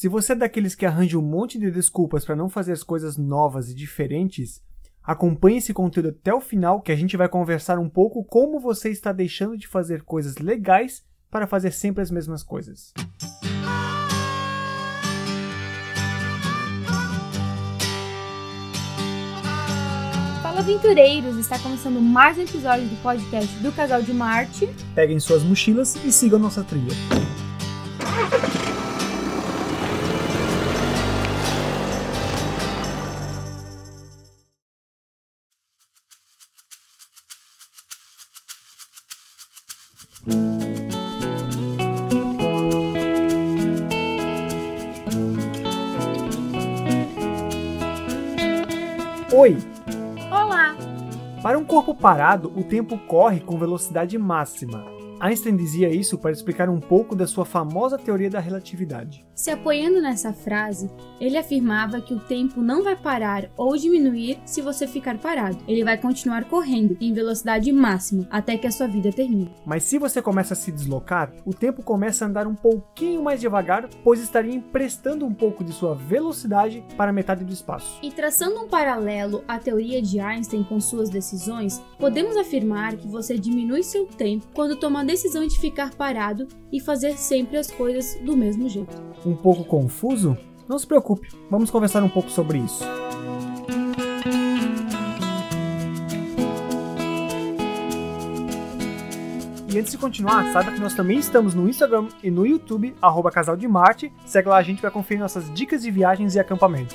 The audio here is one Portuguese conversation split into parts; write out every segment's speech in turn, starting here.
Se você é daqueles que arranja um monte de desculpas para não fazer as coisas novas e diferentes, acompanhe esse conteúdo até o final que a gente vai conversar um pouco como você está deixando de fazer coisas legais para fazer sempre as mesmas coisas. Fala aventureiros, está começando mais um episódio do podcast do Casal de Marte. Peguem suas mochilas e sigam nossa trilha. Oi! Olá! Para um corpo parado, o tempo corre com velocidade máxima. Einstein dizia isso para explicar um pouco da sua famosa teoria da relatividade. Se apoiando nessa frase, ele afirmava que o tempo não vai parar ou diminuir se você ficar parado. Ele vai continuar correndo em velocidade máxima até que a sua vida termine. Mas se você começa a se deslocar, o tempo começa a andar um pouquinho mais devagar, pois estaria emprestando um pouco de sua velocidade para metade do espaço. E traçando um paralelo à teoria de Einstein com suas decisões, podemos afirmar que você diminui seu tempo quando toma decisão de ficar parado e fazer sempre as coisas do mesmo jeito. Um pouco confuso? Não se preocupe, vamos conversar um pouco sobre isso. E antes de continuar, saiba que nós também estamos no Instagram e no YouTube, arroba Casal de Marte. Segue lá a gente para conferir nossas dicas de viagens e acampamento.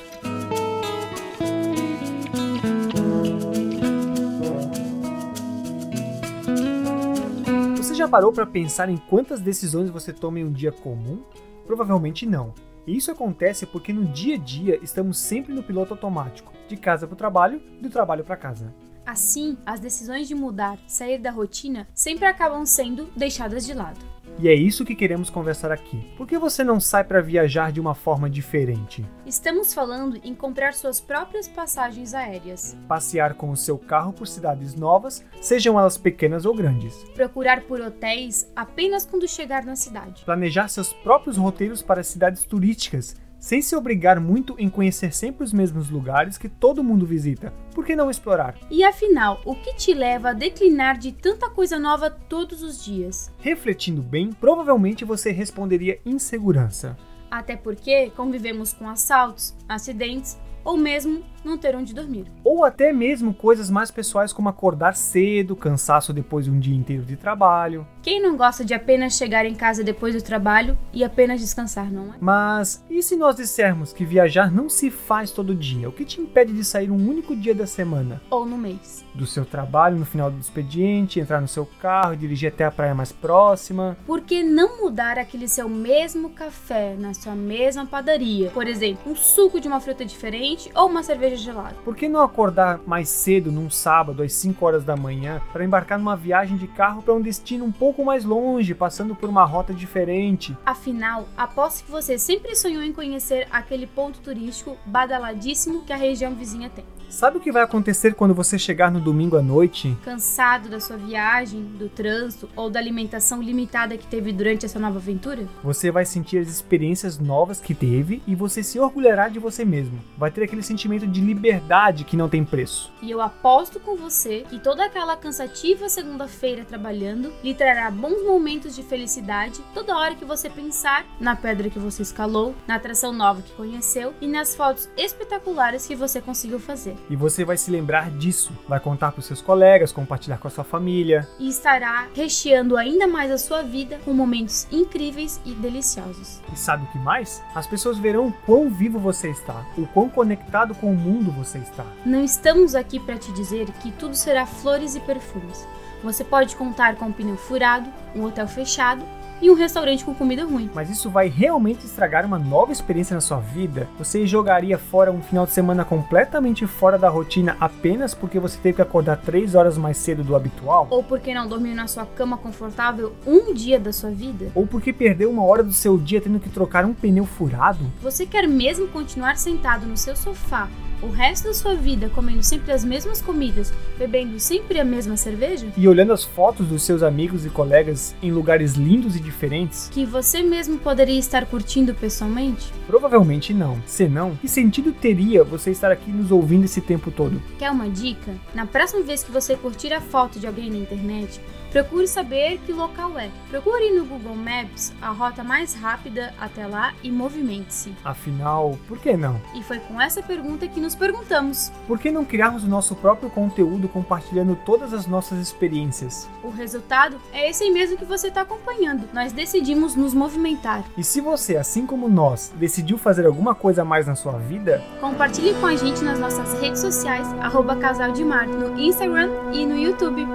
Já parou para pensar em quantas decisões você toma em um dia comum? Provavelmente não. E isso acontece porque no dia a dia estamos sempre no piloto automático, de casa para o trabalho, do trabalho para casa. Assim, as decisões de mudar, sair da rotina, sempre acabam sendo deixadas de lado. E é isso que queremos conversar aqui. Por que você não sai para viajar de uma forma diferente? Estamos falando em comprar suas próprias passagens aéreas. Passear com o seu carro por cidades novas, sejam elas pequenas ou grandes. Procurar por hotéis apenas quando chegar na cidade. Planejar seus próprios roteiros para cidades turísticas, sem se obrigar muito em conhecer sempre os mesmos lugares que todo mundo visita. Por que não explorar? E afinal, o que te leva a declinar de tanta coisa nova todos os dias? Refletindo bem, provavelmente você responderia insegurança. Até porque convivemos com assaltos, acidentes ou mesmo não ter onde dormir. Ou até mesmo coisas mais pessoais como acordar cedo, cansaço depois de um dia inteiro de trabalho. Quem não gosta de apenas chegar em casa depois do trabalho e apenas descansar, não é? Mas e se nós dissermos que viajar não se faz todo dia? O que te impede de sair um único dia da semana? Ou no mês? Do seu trabalho no final do expediente, entrar no seu carro e dirigir até a praia mais próxima? Por que não mudar aquele seu mesmo café na sua mesma padaria? Por exemplo, um suco de uma fruta diferente ou uma cerveja gelado. Por que não acordar mais cedo num sábado às 5 horas da manhã para embarcar numa viagem de carro para um destino um pouco mais longe, passando por uma rota diferente? Afinal, aposto que você sempre sonhou em conhecer aquele ponto turístico badaladíssimo que a região vizinha tem. Sabe o que vai acontecer quando você chegar no domingo à noite? Cansado da sua viagem, do trânsito ou da alimentação limitada que teve durante essa nova aventura? Você vai sentir as experiências novas que teve e você se orgulhará de você mesmo. Vai ter aquele sentimento de liberdade que não tem preço. E eu aposto com você que toda aquela cansativa segunda-feira trabalhando lhe trará bons momentos de felicidade toda hora que você pensar na pedra que você escalou, na atração nova que conheceu e nas fotos espetaculares que você conseguiu fazer. E você vai se lembrar disso, vai contar para os seus colegas, compartilhar com a sua família. E estará recheando ainda mais a sua vida com momentos incríveis e deliciosos. E sabe o que mais? As pessoas verão o quão vivo você está, o quão conectado com o mundo você está. Não estamos aqui para te dizer que tudo será flores e perfumes. Você pode contar com um pneu furado, um hotel fechado e um restaurante com comida ruim. Mas isso vai realmente estragar uma nova experiência na sua vida? Você jogaria fora um final de semana completamente fora da rotina apenas porque você teve que acordar 3 horas mais cedo do habitual? Ou porque não dormiu na sua cama confortável um dia da sua vida? Ou porque perdeu uma hora do seu dia tendo que trocar um pneu furado? Você quer mesmo continuar sentado no seu sofá o resto da sua vida comendo sempre as mesmas comidas, bebendo sempre a mesma cerveja? E olhando as fotos dos seus amigos e colegas em lugares lindos e diferentes? Que você mesmo poderia estar curtindo pessoalmente? Provavelmente não. Se não, que sentido teria você estar aqui nos ouvindo esse tempo todo? Quer uma dica? Na próxima vez que você curtir a foto de alguém na internet, Procure saber que local é. Procure no Google Maps a rota mais rápida até lá e movimente-se. Afinal, por que não? E foi com essa pergunta que nos perguntamos: Por que não criarmos o nosso próprio conteúdo compartilhando todas as nossas experiências? O resultado é esse mesmo que você está acompanhando. Nós decidimos nos movimentar. E se você, assim como nós, decidiu fazer alguma coisa a mais na sua vida, compartilhe com a gente nas nossas redes sociais, arroba Casal de Mar, no Instagram e no YouTube.